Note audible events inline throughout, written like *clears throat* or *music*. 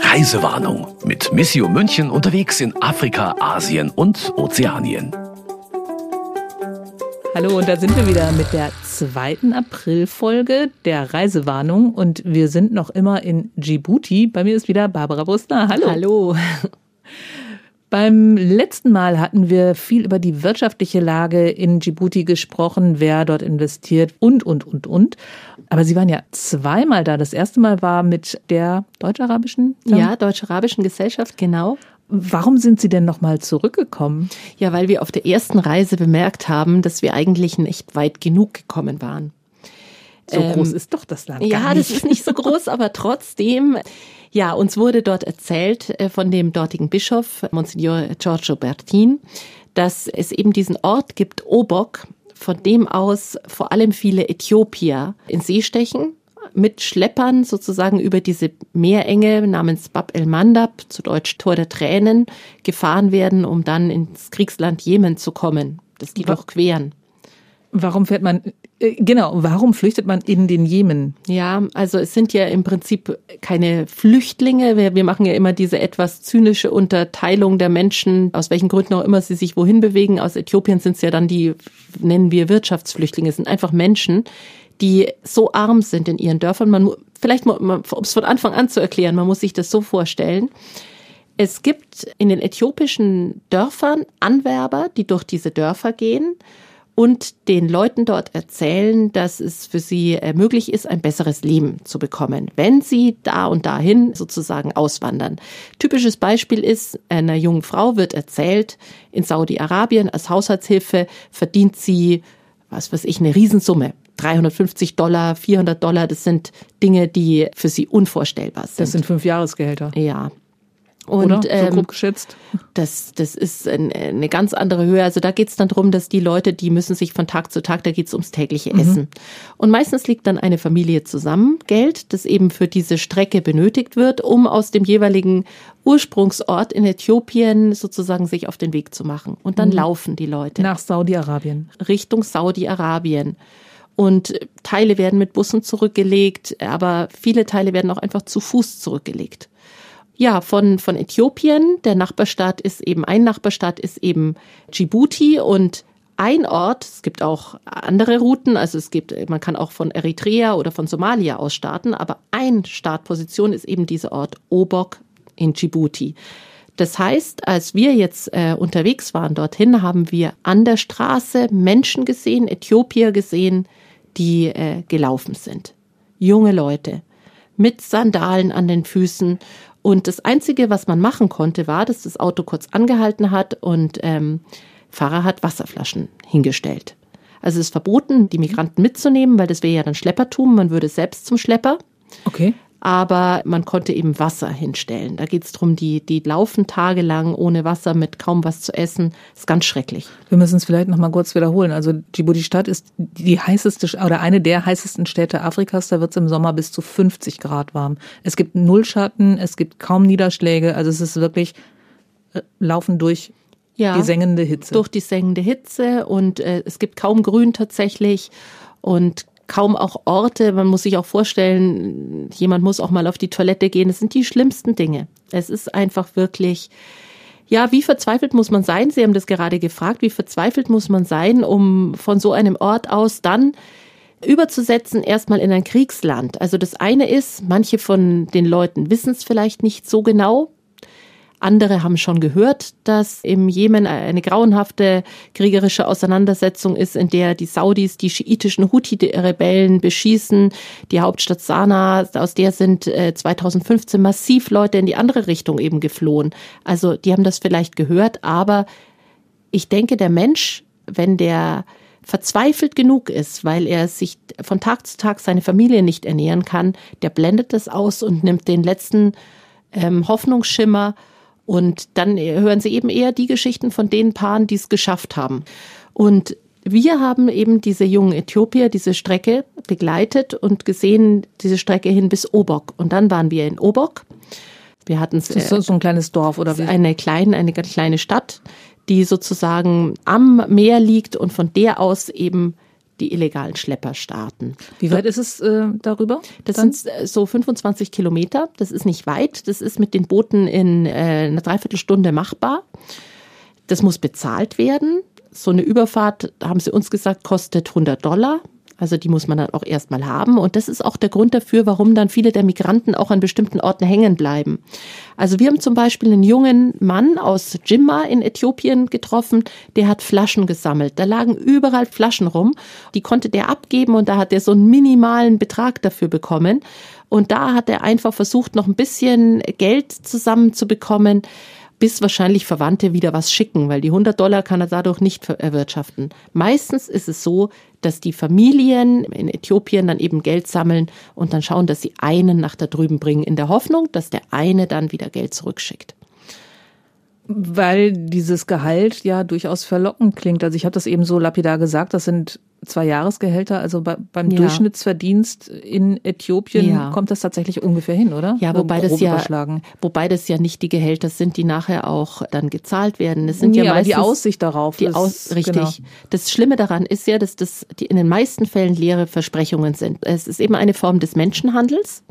Reisewarnung mit Missio München unterwegs in Afrika, Asien und Ozeanien. Hallo, und da sind wir wieder mit der zweiten Aprilfolge der Reisewarnung und wir sind noch immer in Djibouti. Bei mir ist wieder Barbara Brustner. Hallo. Hallo. *laughs* Beim letzten Mal hatten wir viel über die wirtschaftliche Lage in Djibouti gesprochen, wer dort investiert und, und, und, und. Aber Sie waren ja zweimal da. Das erste Mal war mit der deutsch-arabischen? Ja, deutsch-arabischen Gesellschaft, genau. Warum sind Sie denn nochmal zurückgekommen? Ja, weil wir auf der ersten Reise bemerkt haben, dass wir eigentlich nicht weit genug gekommen waren. So ähm, groß ist doch das Land. Ja, das ist nicht so groß, *laughs* aber trotzdem ja, uns wurde dort erzählt äh, von dem dortigen Bischof, Monsignor Giorgio Bertin, dass es eben diesen Ort gibt, Obok, von dem aus vor allem viele Äthiopier in See stechen, mit Schleppern sozusagen über diese Meerenge namens Bab el Mandab, zu Deutsch Tor der Tränen, gefahren werden, um dann ins Kriegsland Jemen zu kommen. Das die doch queren. Warum fährt man, genau, warum flüchtet man in den Jemen? Ja, also es sind ja im Prinzip keine Flüchtlinge. Wir, wir machen ja immer diese etwas zynische Unterteilung der Menschen, aus welchen Gründen auch immer sie sich wohin bewegen. Aus Äthiopien sind es ja dann die, nennen wir Wirtschaftsflüchtlinge, es sind einfach Menschen, die so arm sind in ihren Dörfern. Man, vielleicht, um es von Anfang an zu erklären, man muss sich das so vorstellen. Es gibt in den äthiopischen Dörfern Anwerber, die durch diese Dörfer gehen und den Leuten dort erzählen, dass es für sie äh, möglich ist, ein besseres Leben zu bekommen, wenn sie da und dahin sozusagen auswandern. Typisches Beispiel ist, einer jungen Frau wird erzählt, in Saudi-Arabien als Haushaltshilfe verdient sie, was weiß ich, eine Riesensumme. 350 Dollar, 400 Dollar, das sind Dinge, die für sie unvorstellbar sind. Das sind fünf Jahresgehälter. Ja. Und Oder? So ähm, grob geschätzt. Das, das ist eine ganz andere Höhe. Also da geht es dann drum, dass die Leute, die müssen sich von Tag zu Tag, da geht es ums tägliche mhm. Essen. Und meistens liegt dann eine Familie zusammen, Geld, das eben für diese Strecke benötigt wird, um aus dem jeweiligen Ursprungsort in Äthiopien sozusagen sich auf den Weg zu machen. Und dann mhm. laufen die Leute. Nach Saudi-Arabien. Richtung Saudi-Arabien. Und Teile werden mit Bussen zurückgelegt, aber viele Teile werden auch einfach zu Fuß zurückgelegt. Ja, von, von Äthiopien. Der Nachbarstaat ist eben, ein Nachbarstaat ist eben Djibouti und ein Ort, es gibt auch andere Routen, also es gibt, man kann auch von Eritrea oder von Somalia aus starten, aber ein Startposition ist eben dieser Ort Obok in Djibouti. Das heißt, als wir jetzt äh, unterwegs waren dorthin, haben wir an der Straße Menschen gesehen, Äthiopier gesehen, die äh, gelaufen sind. Junge Leute mit Sandalen an den Füßen und das Einzige, was man machen konnte, war, dass das Auto kurz angehalten hat und ähm, Fahrer hat Wasserflaschen hingestellt. Also es ist verboten, die Migranten mitzunehmen, weil das wäre ja dann Schleppertum. Man würde selbst zum Schlepper. Okay aber man konnte eben Wasser hinstellen. Da geht es darum, die, die laufen tagelang ohne Wasser mit kaum was zu essen. Das ist ganz schrecklich. Wir müssen es vielleicht noch mal kurz wiederholen. Also Djibouti-Stadt ist die heißeste oder eine der heißesten Städte Afrikas. Da wird es im Sommer bis zu 50 Grad warm. Es gibt Nullschatten, es gibt kaum Niederschläge. Also es ist wirklich äh, laufen durch ja, die sengende Hitze. Durch die sengende Hitze und äh, es gibt kaum Grün tatsächlich und kaum auch Orte. Man muss sich auch vorstellen, jemand muss auch mal auf die Toilette gehen. Das sind die schlimmsten Dinge. Es ist einfach wirklich, ja, wie verzweifelt muss man sein? Sie haben das gerade gefragt. Wie verzweifelt muss man sein, um von so einem Ort aus dann überzusetzen erstmal in ein Kriegsland. Also das eine ist, manche von den Leuten wissen es vielleicht nicht so genau, andere haben schon gehört, dass im Jemen eine grauenhafte kriegerische Auseinandersetzung ist, in der die Saudis die schiitischen Houthi-Rebellen beschießen. Die Hauptstadt Sanaa, aus der sind 2015 äh, massiv Leute in die andere Richtung eben geflohen. Also die haben das vielleicht gehört, aber ich denke, der Mensch, wenn der verzweifelt genug ist, weil er sich von Tag zu Tag seine Familie nicht ernähren kann, der blendet das aus und nimmt den letzten ähm, Hoffnungsschimmer und dann hören sie eben eher die Geschichten von den Paaren, die es geschafft haben. Und wir haben eben diese jungen Äthiopier, diese Strecke begleitet und gesehen, diese Strecke hin bis Obok. Und dann waren wir in Obok. Wir hatten das ist so ein kleines Dorf oder wie? Eine kleine, eine ganz kleine Stadt, die sozusagen am Meer liegt und von der aus eben die illegalen Schlepper starten. Wie weit ist es äh, darüber? Das dann? sind äh, so 25 Kilometer. Das ist nicht weit. Das ist mit den Booten in äh, einer Dreiviertelstunde machbar. Das muss bezahlt werden. So eine Überfahrt, haben sie uns gesagt, kostet 100 Dollar. Also die muss man dann auch erstmal haben. Und das ist auch der Grund dafür, warum dann viele der Migranten auch an bestimmten Orten hängen bleiben. Also wir haben zum Beispiel einen jungen Mann aus Jimma in Äthiopien getroffen, der hat Flaschen gesammelt. Da lagen überall Flaschen rum. Die konnte der abgeben und da hat er so einen minimalen Betrag dafür bekommen. Und da hat er einfach versucht, noch ein bisschen Geld zusammenzubekommen bis wahrscheinlich Verwandte wieder was schicken, weil die 100 Dollar kann er dadurch nicht erwirtschaften. Meistens ist es so, dass die Familien in Äthiopien dann eben Geld sammeln und dann schauen, dass sie einen nach da drüben bringen, in der Hoffnung, dass der eine dann wieder Geld zurückschickt. Weil dieses Gehalt ja durchaus verlockend klingt. Also ich habe das eben so lapidar gesagt, das sind zwei Jahresgehälter, also bei, beim ja. Durchschnittsverdienst in Äthiopien ja. kommt das tatsächlich ungefähr hin, oder? Ja, wobei das ja, wobei das ja nicht die Gehälter sind, die nachher auch dann gezahlt werden. Das sind ja, ja meistens die Aussicht darauf. Die Aus, richtig. Genau. Das Schlimme daran ist ja, dass das die in den meisten Fällen leere Versprechungen sind. Es ist eben eine Form des Menschenhandels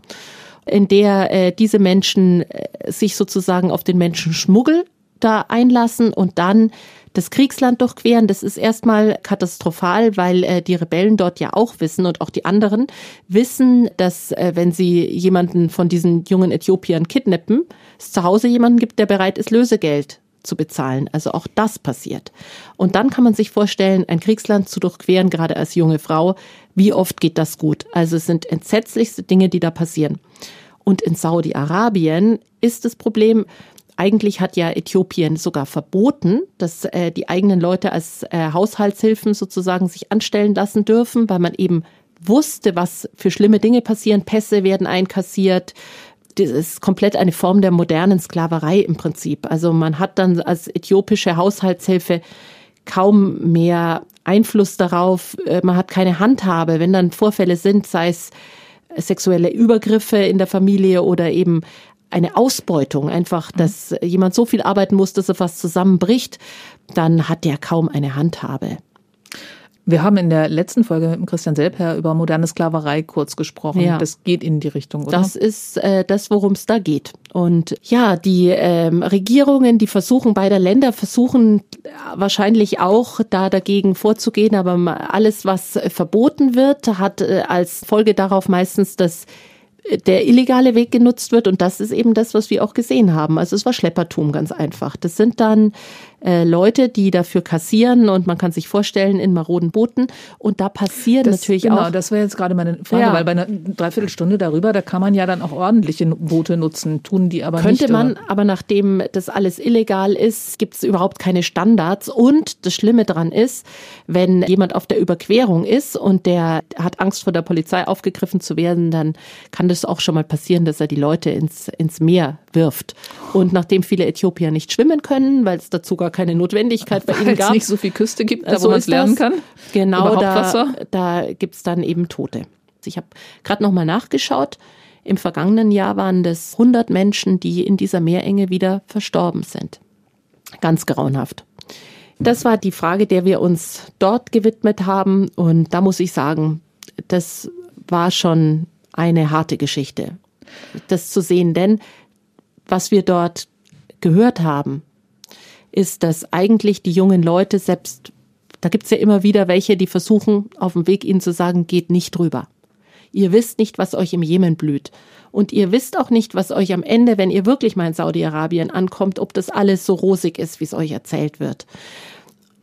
in der äh, diese Menschen äh, sich sozusagen auf den Menschenschmuggel da einlassen und dann das Kriegsland durchqueren. Das ist erstmal katastrophal, weil äh, die Rebellen dort ja auch wissen und auch die anderen wissen, dass äh, wenn sie jemanden von diesen jungen Äthiopiern kidnappen, es zu Hause jemanden gibt, der bereit ist, Lösegeld zu bezahlen. Also auch das passiert. Und dann kann man sich vorstellen, ein Kriegsland zu durchqueren, gerade als junge Frau. Wie oft geht das gut? Also es sind entsetzlichste Dinge, die da passieren. Und in Saudi-Arabien ist das Problem, eigentlich hat ja Äthiopien sogar verboten, dass äh, die eigenen Leute als äh, Haushaltshilfen sozusagen sich anstellen lassen dürfen, weil man eben wusste, was für schlimme Dinge passieren. Pässe werden einkassiert. Das ist komplett eine Form der modernen Sklaverei im Prinzip. Also man hat dann als äthiopische Haushaltshilfe kaum mehr Einfluss darauf. Äh, man hat keine Handhabe. Wenn dann Vorfälle sind, sei es sexuelle Übergriffe in der Familie oder eben eine Ausbeutung, einfach, mhm. dass jemand so viel arbeiten muss, dass er fast zusammenbricht, dann hat der kaum eine Handhabe. Wir haben in der letzten Folge mit Christian Selper über moderne Sklaverei kurz gesprochen. Ja. Das geht in die Richtung, oder? Das ist äh, das, worum es da geht. Und ja, die ähm, Regierungen, die versuchen, beider Länder versuchen wahrscheinlich auch da dagegen vorzugehen, aber alles, was verboten wird, hat äh, als Folge darauf meistens das der illegale Weg genutzt wird. Und das ist eben das, was wir auch gesehen haben. Also es war Schleppertum ganz einfach. Das sind dann äh, Leute, die dafür kassieren und man kann sich vorstellen in maroden Booten. Und da passiert das, natürlich genau, auch. Genau, das wäre jetzt gerade meine Frage, ja. weil bei einer Dreiviertelstunde darüber, da kann man ja dann auch ordentliche Boote nutzen, tun die aber Könnte nicht. Könnte man, oder? aber nachdem das alles illegal ist, gibt es überhaupt keine Standards. Und das Schlimme dran ist, wenn jemand auf der Überquerung ist und der hat Angst vor der Polizei aufgegriffen zu werden, dann kann das auch schon mal passieren, dass er die Leute ins, ins Meer wirft. Und nachdem viele Äthiopier nicht schwimmen können, weil es dazu gar keine Notwendigkeit bei *laughs* ihnen gab. Weil es nicht so viel Küste gibt, da so wo man es lernen kann. Genau, da, da gibt es dann eben Tote. Ich habe gerade nochmal nachgeschaut. Im vergangenen Jahr waren das 100 Menschen, die in dieser Meerenge wieder verstorben sind. Ganz grauenhaft. Das war die Frage, der wir uns dort gewidmet haben. Und da muss ich sagen, das war schon eine harte Geschichte, das zu sehen. Denn was wir dort gehört haben, ist, dass eigentlich die jungen Leute selbst, da gibt's ja immer wieder welche, die versuchen, auf dem Weg ihnen zu sagen, geht nicht drüber. Ihr wisst nicht, was euch im Jemen blüht. Und ihr wisst auch nicht, was euch am Ende, wenn ihr wirklich mal in Saudi-Arabien ankommt, ob das alles so rosig ist, wie es euch erzählt wird.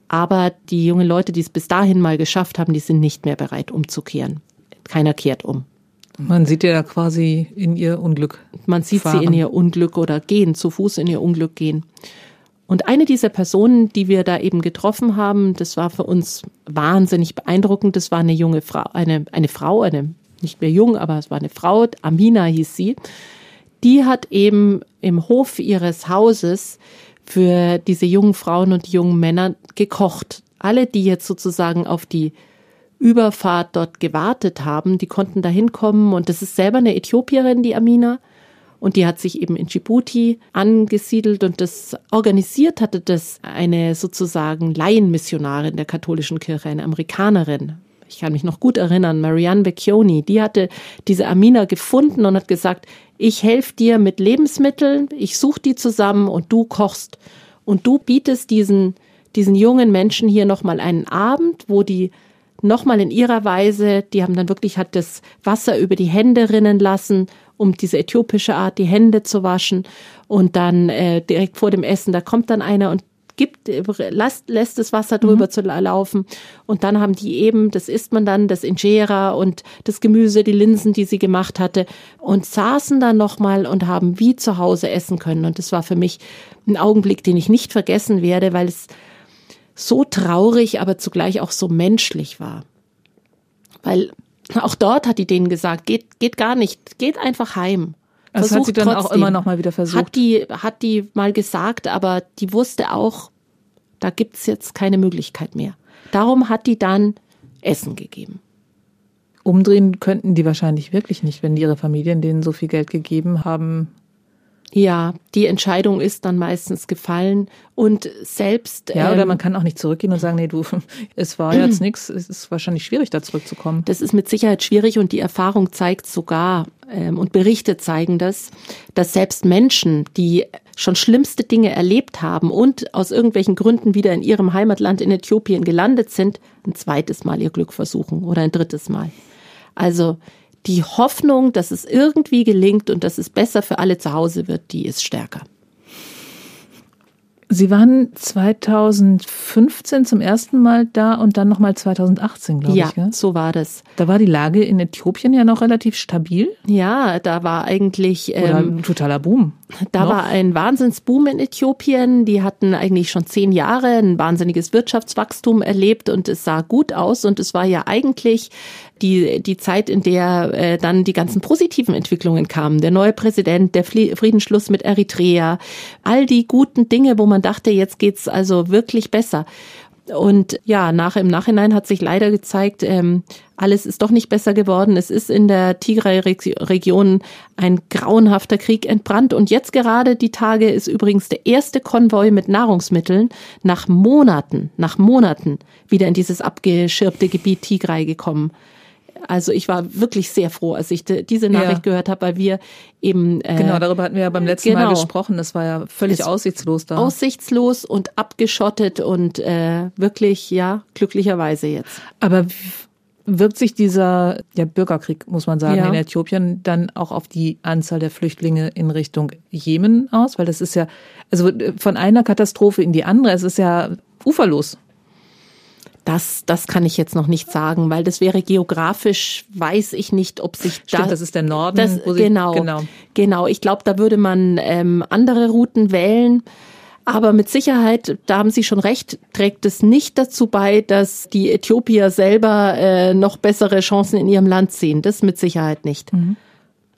Aber die jungen Leute, die es bis dahin mal geschafft haben, die sind nicht mehr bereit umzukehren. Keiner kehrt um. Man sieht ja quasi in ihr Unglück. Man sieht fahren. sie in ihr Unglück oder gehen, zu Fuß in ihr Unglück gehen. Und eine dieser Personen, die wir da eben getroffen haben, das war für uns wahnsinnig beeindruckend. Das war eine junge Frau, eine, eine Frau, eine nicht mehr jung, aber es war eine Frau, Amina hieß sie. Die hat eben im Hof ihres Hauses für diese jungen Frauen und jungen Männer gekocht. Alle, die jetzt sozusagen auf die Überfahrt dort gewartet haben, die konnten da hinkommen und das ist selber eine Äthiopierin, die Amina. Und die hat sich eben in Djibouti angesiedelt und das organisiert hatte das eine sozusagen Laienmissionarin der katholischen Kirche, eine Amerikanerin. ich kann mich noch gut erinnern, Marianne Becchioni, die hatte diese Amina gefunden und hat gesagt, ich helfe dir mit Lebensmitteln, ich suche die zusammen und du kochst. Und du bietest diesen, diesen jungen Menschen hier nochmal einen Abend, wo die nochmal in ihrer Weise, die haben dann wirklich, hat das Wasser über die Hände rinnen lassen, um diese äthiopische Art, die Hände zu waschen. Und dann äh, direkt vor dem Essen, da kommt dann einer und gibt, lässt, lässt das Wasser drüber mhm. zu laufen. Und dann haben die eben, das isst man dann, das Injera und das Gemüse, die Linsen, die sie gemacht hatte und saßen dann nochmal und haben wie zu Hause essen können. Und das war für mich ein Augenblick, den ich nicht vergessen werde, weil es so traurig, aber zugleich auch so menschlich war. Weil auch dort hat die denen gesagt, geht, geht gar nicht, geht einfach heim. Das hat sie dann trotzdem. auch immer noch mal wieder versucht. Hat die, hat die mal gesagt, aber die wusste auch, da gibt's jetzt keine Möglichkeit mehr. Darum hat die dann Essen gegeben. Umdrehen könnten die wahrscheinlich wirklich nicht, wenn ihre Familien denen so viel Geld gegeben haben. Ja, die Entscheidung ist dann meistens gefallen und selbst. Ja, oder ähm, man kann auch nicht zurückgehen und sagen, nee, du, *laughs* es war jetzt nichts. Es ist wahrscheinlich schwierig, da zurückzukommen. Das ist mit Sicherheit schwierig und die Erfahrung zeigt sogar ähm, und Berichte zeigen das, dass selbst Menschen, die schon schlimmste Dinge erlebt haben und aus irgendwelchen Gründen wieder in ihrem Heimatland in Äthiopien gelandet sind, ein zweites Mal ihr Glück versuchen oder ein drittes Mal. Also die Hoffnung, dass es irgendwie gelingt und dass es besser für alle zu Hause wird, die ist stärker. Sie waren 2015 zum ersten Mal da und dann nochmal 2018, glaube ja, ich. Ja, so war das. Da war die Lage in Äthiopien ja noch relativ stabil. Ja, da war eigentlich Oder ähm, ein totaler Boom. Da noch. war ein Wahnsinnsboom in Äthiopien. Die hatten eigentlich schon zehn Jahre ein wahnsinniges Wirtschaftswachstum erlebt und es sah gut aus und es war ja eigentlich die, die Zeit, in der äh, dann die ganzen positiven Entwicklungen kamen. Der neue Präsident, der Friedensschluss mit Eritrea, all die guten Dinge, wo man dachte, jetzt geht's also wirklich besser. Und ja, nach im Nachhinein hat sich leider gezeigt, ähm, alles ist doch nicht besser geworden. Es ist in der Tigray-Region ein grauenhafter Krieg entbrannt. Und jetzt gerade die Tage ist übrigens der erste Konvoi mit Nahrungsmitteln nach Monaten, nach Monaten wieder in dieses abgeschirmte Gebiet Tigray gekommen. Also ich war wirklich sehr froh, als ich diese Nachricht ja. gehört habe, weil wir eben äh, genau darüber hatten wir ja beim letzten genau, Mal gesprochen. Das war ja völlig es aussichtslos da. Aussichtslos und abgeschottet und äh, wirklich ja glücklicherweise jetzt. Aber wirkt sich dieser ja, Bürgerkrieg, muss man sagen, ja. in Äthiopien dann auch auf die Anzahl der Flüchtlinge in Richtung Jemen aus? Weil das ist ja, also von einer Katastrophe in die andere, es ist ja uferlos. Das, das kann ich jetzt noch nicht sagen, weil das wäre geografisch, weiß ich nicht, ob sich Stimmt, da, das ist der Norden. Das, genau, genau, genau. Ich glaube, da würde man ähm, andere Routen wählen. Aber mit Sicherheit, da haben Sie schon recht, trägt es nicht dazu bei, dass die Äthiopier selber äh, noch bessere Chancen in ihrem Land sehen. Das mit Sicherheit nicht. Mhm.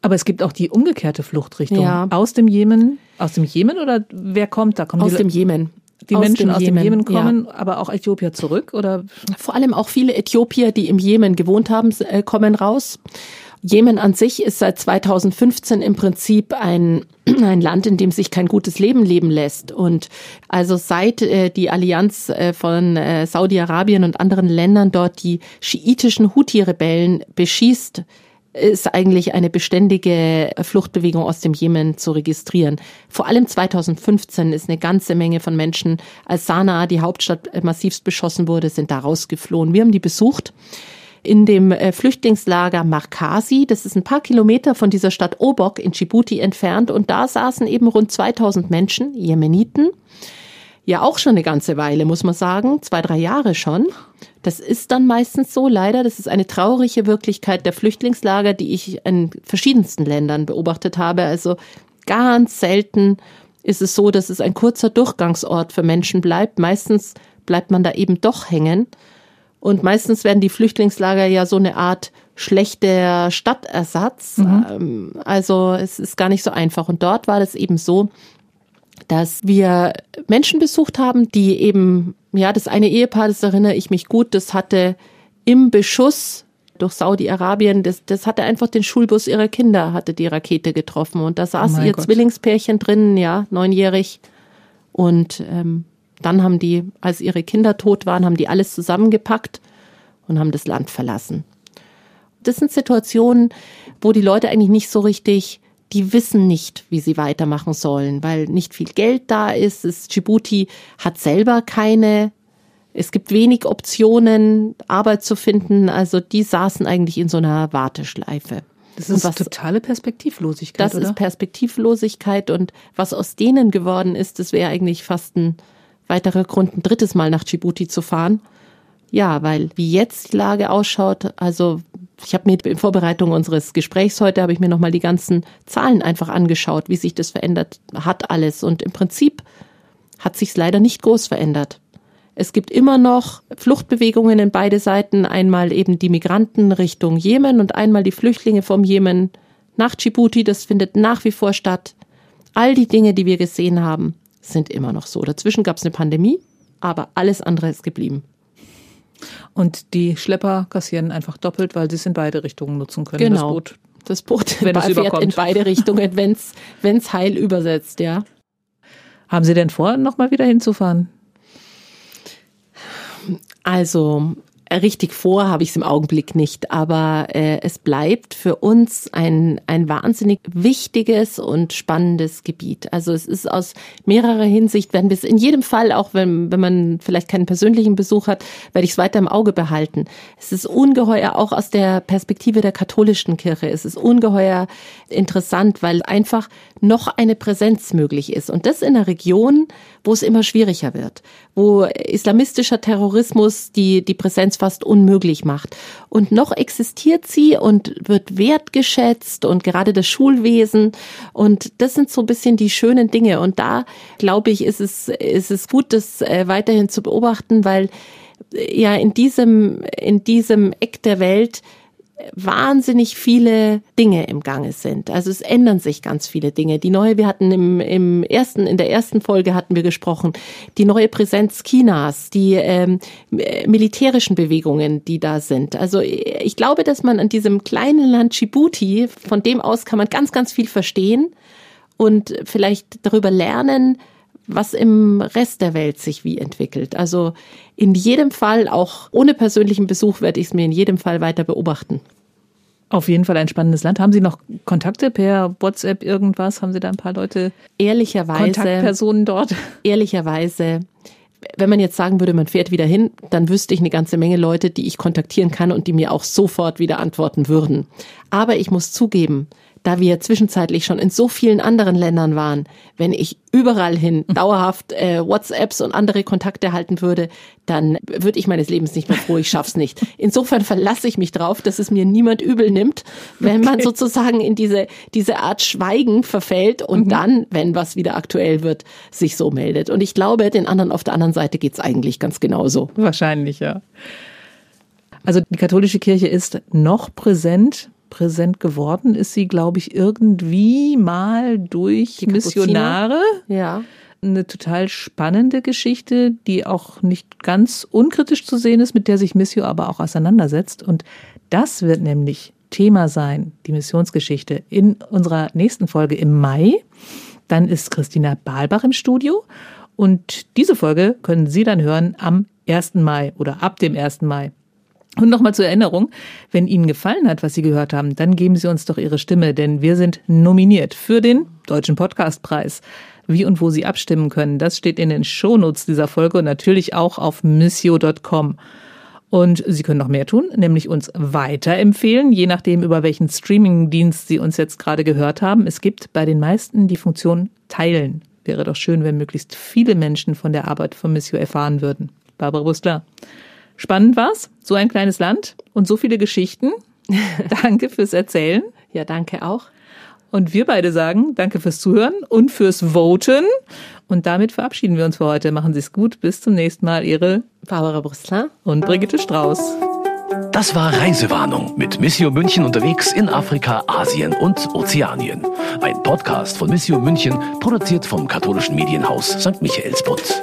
Aber es gibt auch die umgekehrte Fluchtrichtung. Ja. Aus dem Jemen, aus dem Jemen oder wer kommt? Da kommen aus dem Jemen die aus Menschen dem aus dem Jemen kommen, ja. aber auch Äthiopier zurück oder? Vor allem auch viele Äthiopier, die im Jemen gewohnt haben, äh, kommen raus. Jemen an sich ist seit 2015 im Prinzip ein, *clears throat* ein Land, in dem sich kein gutes Leben leben lässt. Und also seit äh, die Allianz äh, von äh, Saudi-Arabien und anderen Ländern dort die schiitischen Houthi-Rebellen beschießt, ist eigentlich eine beständige Fluchtbewegung aus dem Jemen zu registrieren. Vor allem 2015 ist eine ganze Menge von Menschen, als Sanaa, die Hauptstadt, massivst beschossen wurde, sind da rausgeflohen. Wir haben die besucht in dem äh, Flüchtlingslager Markasi. Das ist ein paar Kilometer von dieser Stadt Obok in Djibouti entfernt. Und da saßen eben rund 2000 Menschen, Jemeniten, ja auch schon eine ganze Weile, muss man sagen, zwei, drei Jahre schon. Das ist dann meistens so, leider. Das ist eine traurige Wirklichkeit der Flüchtlingslager, die ich in verschiedensten Ländern beobachtet habe. Also ganz selten ist es so, dass es ein kurzer Durchgangsort für Menschen bleibt. Meistens bleibt man da eben doch hängen. Und meistens werden die Flüchtlingslager ja so eine Art schlechter Stadtersatz. Mhm. Ähm, also es ist gar nicht so einfach. Und dort war das eben so, dass wir Menschen besucht haben, die eben, ja, das eine Ehepaar, das erinnere ich mich gut, das hatte im Beschuss durch Saudi-Arabien, das, das hatte einfach den Schulbus ihrer Kinder, hatte die Rakete getroffen. Und da saß oh ihr Gott. Zwillingspärchen drin, ja, neunjährig. Und ähm, dann haben die, als ihre Kinder tot waren, haben die alles zusammengepackt und haben das Land verlassen. Das sind Situationen, wo die Leute eigentlich nicht so richtig, die wissen nicht, wie sie weitermachen sollen, weil nicht viel Geld da ist. Es, Djibouti hat selber keine, es gibt wenig Optionen, Arbeit zu finden. Also die saßen eigentlich in so einer Warteschleife. Das ist was, totale Perspektivlosigkeit. Das oder? ist Perspektivlosigkeit und was aus denen geworden ist, das wäre eigentlich fast ein weiterer Grund, ein drittes Mal nach Djibouti zu fahren. Ja, weil wie jetzt die Lage ausschaut, also ich habe mir in Vorbereitung unseres Gesprächs heute habe ich mir nochmal die ganzen Zahlen einfach angeschaut, wie sich das verändert hat alles und im Prinzip hat sich's leider nicht groß verändert. Es gibt immer noch Fluchtbewegungen in beide Seiten, einmal eben die Migranten Richtung Jemen und einmal die Flüchtlinge vom Jemen nach Djibouti, das findet nach wie vor statt. All die Dinge, die wir gesehen haben, sind immer noch so. Dazwischen gab es eine Pandemie, aber alles andere ist geblieben. Und die Schlepper kassieren einfach doppelt, weil sie es in beide Richtungen nutzen können. Genau. Das Boot, das Boot wenn *laughs* fährt in beide Richtungen, wenn es heil übersetzt, ja. Haben Sie denn vor, nochmal wieder hinzufahren? Also richtig vor habe ich es im Augenblick nicht, aber äh, es bleibt für uns ein, ein wahnsinnig wichtiges und spannendes Gebiet. Also es ist aus mehrerer Hinsicht, werden wir es in jedem Fall, auch wenn, wenn man vielleicht keinen persönlichen Besuch hat, werde ich es weiter im Auge behalten. Es ist ungeheuer, auch aus der Perspektive der katholischen Kirche, es ist ungeheuer interessant, weil einfach noch eine Präsenz möglich ist. Und das in einer Region, wo es immer schwieriger wird, wo islamistischer Terrorismus die, die Präsenz fast unmöglich macht. Und noch existiert sie und wird wertgeschätzt und gerade das Schulwesen. Und das sind so ein bisschen die schönen Dinge. Und da, glaube ich, ist es, ist es gut, das äh, weiterhin zu beobachten, weil äh, ja in diesem, in diesem Eck der Welt wahnsinnig viele Dinge im Gange sind. Also es ändern sich ganz viele Dinge. Die neue, wir hatten im, im ersten, in der ersten Folge hatten wir gesprochen, die neue Präsenz Chinas, die ähm, militärischen Bewegungen, die da sind. Also ich glaube, dass man an diesem kleinen Land Djibouti, von dem aus kann man ganz, ganz viel verstehen und vielleicht darüber lernen, was im Rest der Welt sich wie entwickelt. Also in jedem Fall, auch ohne persönlichen Besuch, werde ich es mir in jedem Fall weiter beobachten. Auf jeden Fall ein spannendes Land. Haben Sie noch Kontakte per WhatsApp irgendwas? Haben Sie da ein paar Leute? Ehrlicherweise. Kontaktpersonen dort? Ehrlicherweise. Wenn man jetzt sagen würde, man fährt wieder hin, dann wüsste ich eine ganze Menge Leute, die ich kontaktieren kann und die mir auch sofort wieder antworten würden. Aber ich muss zugeben, da wir zwischenzeitlich schon in so vielen anderen Ländern waren, wenn ich überall hin *laughs* dauerhaft äh, WhatsApps und andere Kontakte halten würde, dann würde ich meines Lebens nicht mehr froh, ich schaff's nicht. Insofern verlasse ich mich drauf, dass es mir niemand übel nimmt, wenn okay. man sozusagen in diese, diese Art Schweigen verfällt und mhm. dann, wenn was wieder aktuell wird, sich so meldet. Und ich glaube, den anderen auf der anderen Seite geht's eigentlich ganz genauso. Wahrscheinlich, ja. Also die katholische Kirche ist noch präsent präsent geworden ist sie, glaube ich, irgendwie mal durch Missionare. Ja. Eine total spannende Geschichte, die auch nicht ganz unkritisch zu sehen ist, mit der sich Missio aber auch auseinandersetzt. Und das wird nämlich Thema sein, die Missionsgeschichte, in unserer nächsten Folge im Mai. Dann ist Christina Balbach im Studio. Und diese Folge können Sie dann hören am 1. Mai oder ab dem 1. Mai. Und nochmal zur Erinnerung, wenn Ihnen gefallen hat, was Sie gehört haben, dann geben Sie uns doch Ihre Stimme, denn wir sind nominiert für den Deutschen Podcastpreis. Wie und wo Sie abstimmen können, das steht in den Shownotes dieser Folge und natürlich auch auf missio.com. Und Sie können noch mehr tun, nämlich uns weiterempfehlen, je nachdem, über welchen Streamingdienst Sie uns jetzt gerade gehört haben. Es gibt bei den meisten die Funktion Teilen. Wäre doch schön, wenn möglichst viele Menschen von der Arbeit von Missio erfahren würden. Barbara Bustler. Spannend war's, so ein kleines Land und so viele Geschichten. *laughs* danke fürs Erzählen. Ja, danke auch. Und wir beide sagen danke fürs Zuhören und fürs Voten. Und damit verabschieden wir uns für heute. Machen Sie es gut. Bis zum nächsten Mal. Ihre Barbara Brüssler und Brigitte Strauß. Das war Reisewarnung mit Missio München unterwegs in Afrika, Asien und Ozeanien. Ein Podcast von Missio München, produziert vom katholischen Medienhaus St. Michaelsbund.